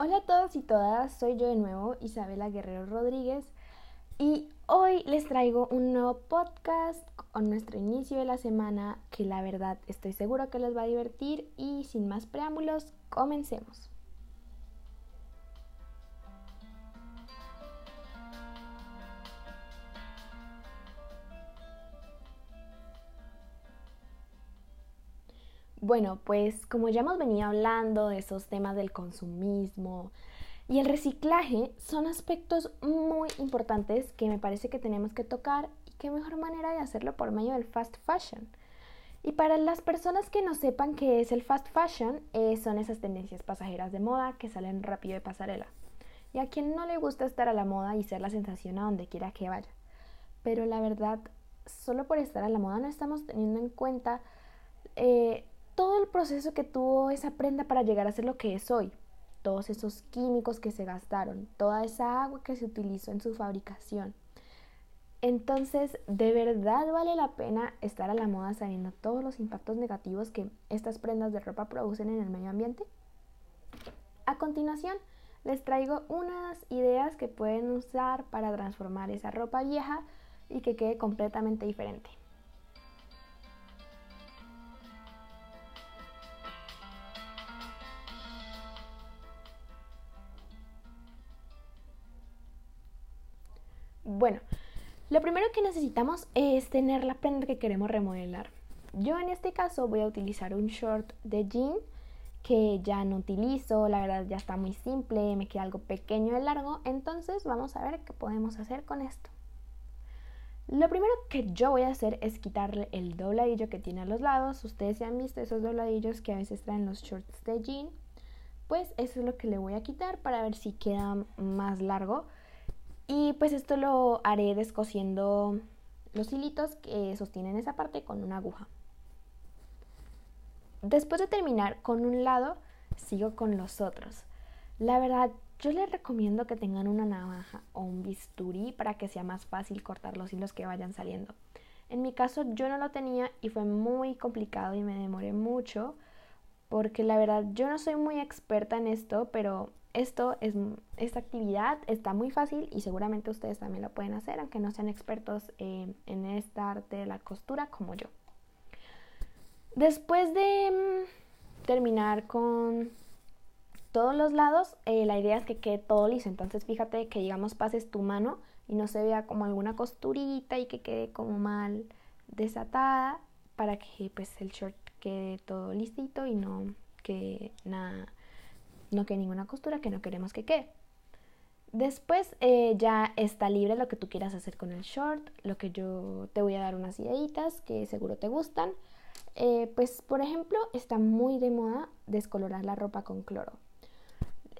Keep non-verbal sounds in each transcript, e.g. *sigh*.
Hola a todos y todas, soy yo de nuevo, Isabela Guerrero Rodríguez, y hoy les traigo un nuevo podcast con nuestro inicio de la semana que la verdad estoy seguro que les va a divertir y sin más preámbulos, comencemos. Bueno, pues como ya hemos venido hablando de esos temas del consumismo y el reciclaje, son aspectos muy importantes que me parece que tenemos que tocar y qué mejor manera de hacerlo por medio del fast fashion. Y para las personas que no sepan qué es el fast fashion, eh, son esas tendencias pasajeras de moda que salen rápido de pasarela. Y a quien no le gusta estar a la moda y ser la sensación a donde quiera que vaya. Pero la verdad, solo por estar a la moda no estamos teniendo en cuenta eh, proceso que tuvo esa prenda para llegar a ser lo que es hoy, todos esos químicos que se gastaron, toda esa agua que se utilizó en su fabricación. Entonces, ¿de verdad vale la pena estar a la moda sabiendo todos los impactos negativos que estas prendas de ropa producen en el medio ambiente? A continuación, les traigo unas ideas que pueden usar para transformar esa ropa vieja y que quede completamente diferente. Bueno, lo primero que necesitamos es tener la prenda que queremos remodelar. Yo en este caso voy a utilizar un short de jean que ya no utilizo, la verdad ya está muy simple, me queda algo pequeño y largo, entonces vamos a ver qué podemos hacer con esto. Lo primero que yo voy a hacer es quitarle el dobladillo que tiene a los lados. Ustedes ya han visto esos dobladillos que a veces traen los shorts de jean. Pues eso es lo que le voy a quitar para ver si queda más largo. Y pues esto lo haré descosiendo los hilitos que sostienen esa parte con una aguja. Después de terminar con un lado, sigo con los otros. La verdad, yo les recomiendo que tengan una navaja o un bisturí para que sea más fácil cortar los hilos que vayan saliendo. En mi caso yo no lo tenía y fue muy complicado y me demoré mucho porque la verdad yo no soy muy experta en esto, pero esto es, esta actividad está muy fácil y seguramente ustedes también lo pueden hacer, aunque no sean expertos en esta arte de la costura como yo. Después de mm, terminar con todos los lados, eh, la idea es que quede todo liso. Entonces fíjate que digamos pases tu mano y no se vea como alguna costurita y que quede como mal desatada para que pues el short quede todo listito y no que nada no quede ninguna costura que no queremos que quede. Después eh, ya está libre lo que tú quieras hacer con el short, lo que yo te voy a dar unas ideitas que seguro te gustan. Eh, pues por ejemplo está muy de moda descolorar la ropa con cloro.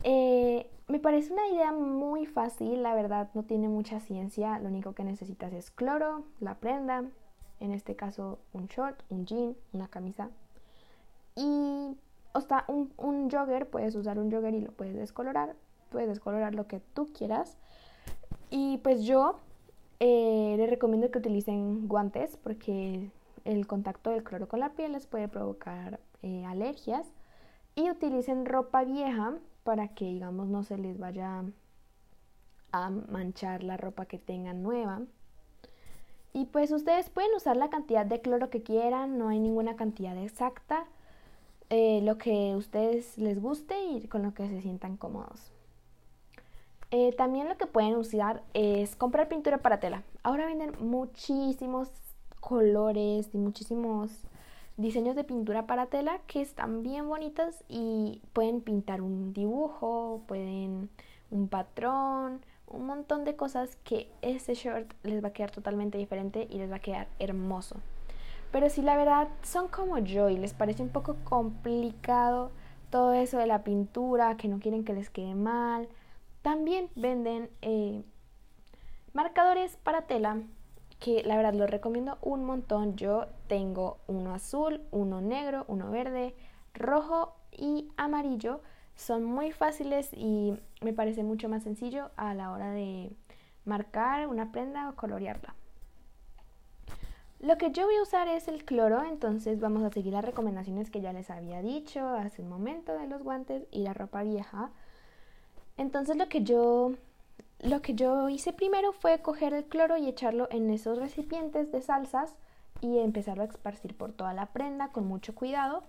Eh, me parece una idea muy fácil, la verdad no tiene mucha ciencia, lo único que necesitas es cloro, la prenda, en este caso un short, un jean, una camisa y o sea, un, un jogger, puedes usar un jogger y lo puedes descolorar, puedes descolorar lo que tú quieras. Y pues yo eh, les recomiendo que utilicen guantes porque el contacto del cloro con la piel les puede provocar eh, alergias. Y utilicen ropa vieja para que, digamos, no se les vaya a manchar la ropa que tengan nueva. Y pues ustedes pueden usar la cantidad de cloro que quieran, no hay ninguna cantidad exacta. Eh, lo que a ustedes les guste y con lo que se sientan cómodos. Eh, también lo que pueden usar es comprar pintura para tela. Ahora venden muchísimos colores y muchísimos diseños de pintura para tela que están bien bonitos y pueden pintar un dibujo, pueden un patrón, un montón de cosas que ese short les va a quedar totalmente diferente y les va a quedar hermoso. Pero si la verdad son como yo y les parece un poco complicado todo eso de la pintura, que no quieren que les quede mal, también venden eh, marcadores para tela que la verdad los recomiendo un montón. Yo tengo uno azul, uno negro, uno verde, rojo y amarillo. Son muy fáciles y me parece mucho más sencillo a la hora de marcar una prenda o colorearla. Lo que yo voy a usar es el cloro, entonces vamos a seguir las recomendaciones que ya les había dicho hace un momento de los guantes y la ropa vieja. Entonces lo que yo lo que yo hice primero fue coger el cloro y echarlo en esos recipientes de salsas y empezarlo a esparcir por toda la prenda con mucho cuidado.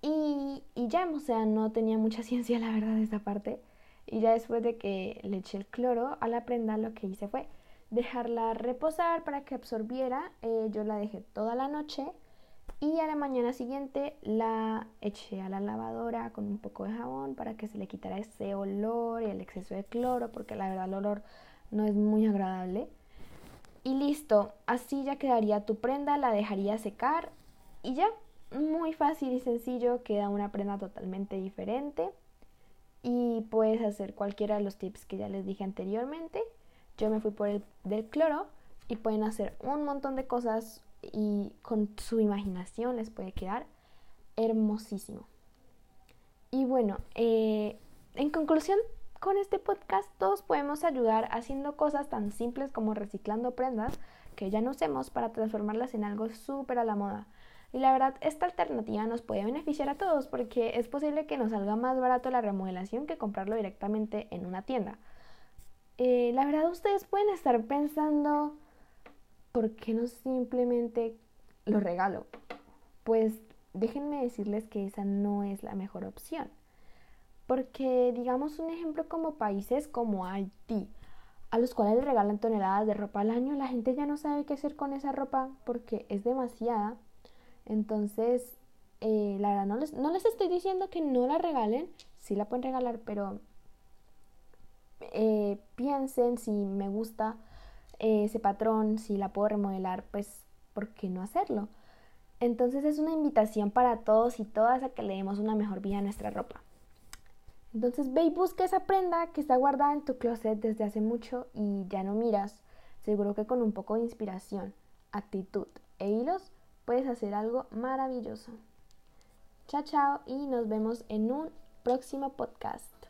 Y, ya, o sea, no tenía mucha *laughs* ciencia la verdad de esta parte. Y ya después de que le eché el cloro a la prenda, lo que hice fue dejarla reposar para que absorbiera. Eh, yo la dejé toda la noche y a la mañana siguiente la eché a la lavadora con un poco de jabón para que se le quitara ese olor y el exceso de cloro, porque la verdad el olor no es muy agradable. Y listo, así ya quedaría tu prenda, la dejaría secar y ya, muy fácil y sencillo, queda una prenda totalmente diferente. Y puedes hacer cualquiera de los tips que ya les dije anteriormente. Yo me fui por el del cloro y pueden hacer un montón de cosas y con su imaginación les puede quedar hermosísimo. Y bueno, eh, en conclusión, con este podcast todos podemos ayudar haciendo cosas tan simples como reciclando prendas que ya no usemos para transformarlas en algo súper a la moda. Y la verdad, esta alternativa nos puede beneficiar a todos porque es posible que nos salga más barato la remodelación que comprarlo directamente en una tienda. Eh, la verdad, ustedes pueden estar pensando, ¿por qué no simplemente lo regalo? Pues déjenme decirles que esa no es la mejor opción. Porque digamos un ejemplo como países como Haití, a los cuales le regalan toneladas de ropa al año, la gente ya no sabe qué hacer con esa ropa porque es demasiada. Entonces, eh, la verdad, no les, no les estoy diciendo que no la regalen, sí la pueden regalar, pero eh, piensen si me gusta eh, ese patrón, si la puedo remodelar, pues, ¿por qué no hacerlo? Entonces es una invitación para todos y todas a que le demos una mejor vida a nuestra ropa. Entonces ve y busca esa prenda que está guardada en tu closet desde hace mucho y ya no miras. Seguro que con un poco de inspiración, actitud e hilos puedes hacer algo maravilloso. Chao, chao y nos vemos en un próximo podcast.